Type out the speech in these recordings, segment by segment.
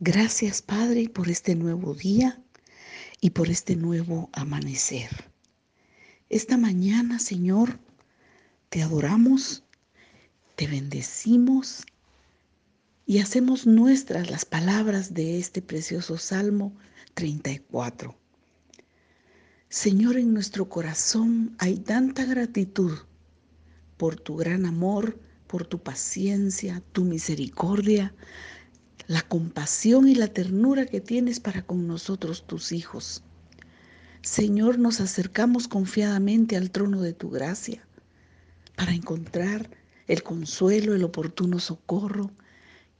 Gracias, Padre, por este nuevo día y por este nuevo amanecer. Esta mañana, Señor, te adoramos, te bendecimos y hacemos nuestras las palabras de este precioso Salmo 34. Señor, en nuestro corazón hay tanta gratitud por tu gran amor, por tu paciencia, tu misericordia, la compasión y la ternura que tienes para con nosotros, tus hijos. Señor, nos acercamos confiadamente al trono de tu gracia para encontrar el consuelo, el oportuno socorro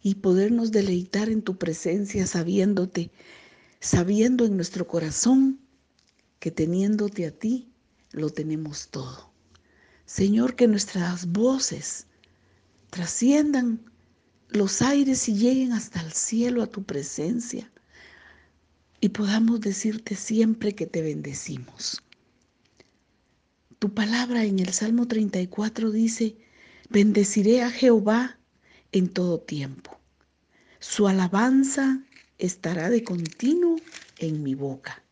y podernos deleitar en tu presencia sabiéndote, sabiendo en nuestro corazón que teniéndote a ti lo tenemos todo. Señor, que nuestras voces trasciendan los aires y lleguen hasta el cielo a tu presencia y podamos decirte siempre que te bendecimos. Tu palabra en el Salmo 34 dice, bendeciré a Jehová en todo tiempo. Su alabanza estará de continuo en mi boca.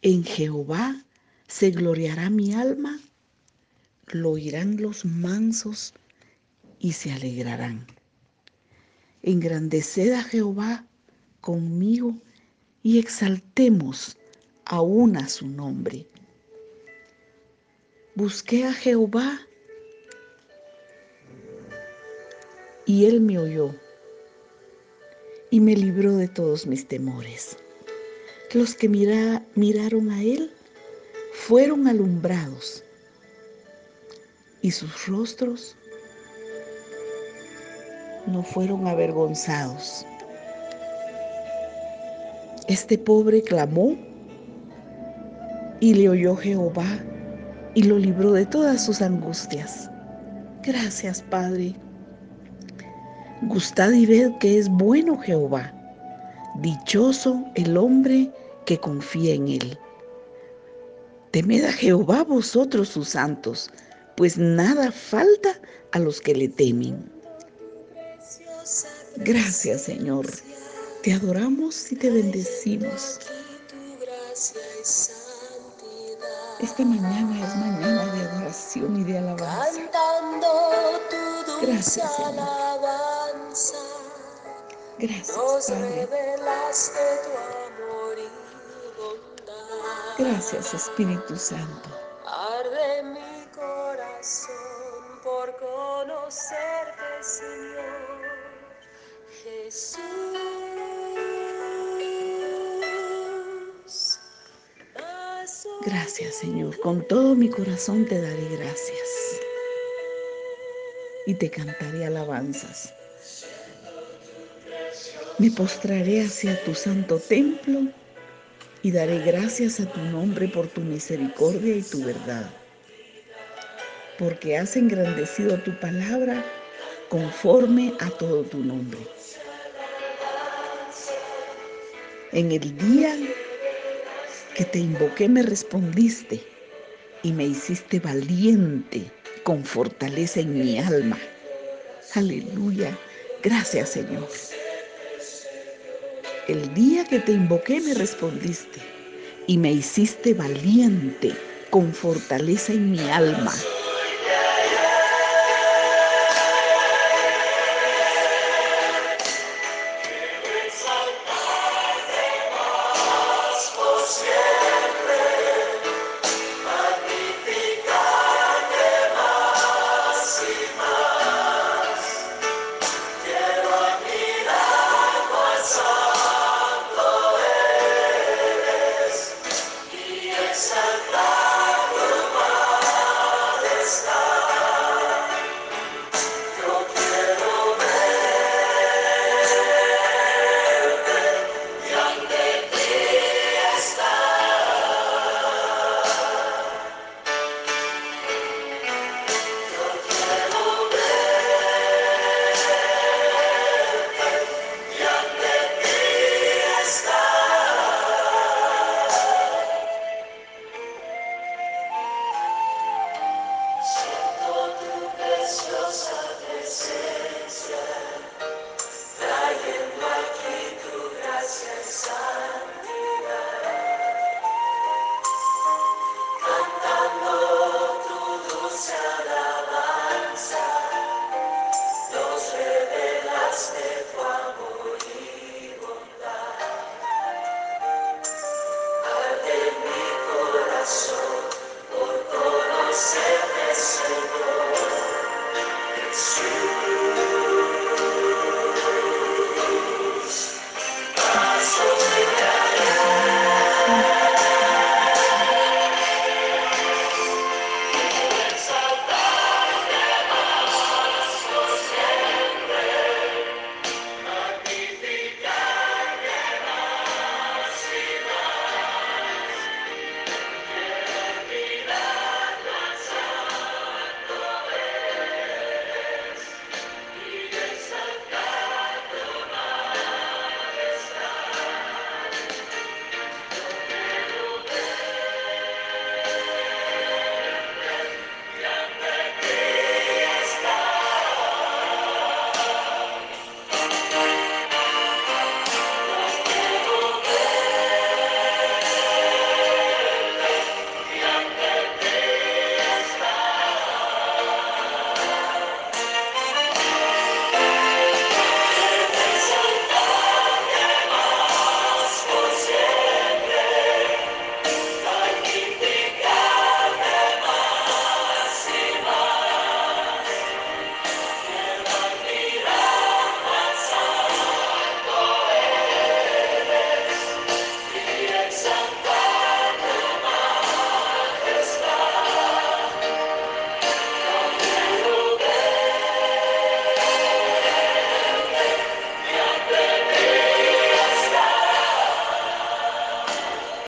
En Jehová se gloriará mi alma, lo oirán los mansos y se alegrarán. Engrandeced a Jehová conmigo y exaltemos aún a su nombre. Busqué a Jehová y él me oyó y me libró de todos mis temores. Los que miraron a él fueron alumbrados y sus rostros no fueron avergonzados. Este pobre clamó y le oyó Jehová y lo libró de todas sus angustias. Gracias, Padre. Gustad y ved que es bueno Jehová. Dichoso el hombre que confía en él. Temed a Jehová vosotros sus santos, pues nada falta a los que le temen. Gracias Señor, te adoramos y te bendecimos. Esta mañana es mañana de adoración y de alabanza. Gracias Señor. Gracias Padre. Gracias Espíritu Santo. Arde mi corazón por conocerte, Señor. Gracias Señor, con todo mi corazón te daré gracias. Y te cantaré alabanzas. Me postraré hacia tu santo templo y daré gracias a tu nombre por tu misericordia y tu verdad, porque has engrandecido tu palabra conforme a todo tu nombre. En el día que te invoqué me respondiste y me hiciste valiente con fortaleza en mi alma. Aleluya. Gracias Señor. El día que te invoqué me respondiste y me hiciste valiente con fortaleza en mi alma. presencia, trayendo aquí tu gracia santida, cantando tu dulce alabanza, dos revelaste de tu amor y bondad, al de mi corazón.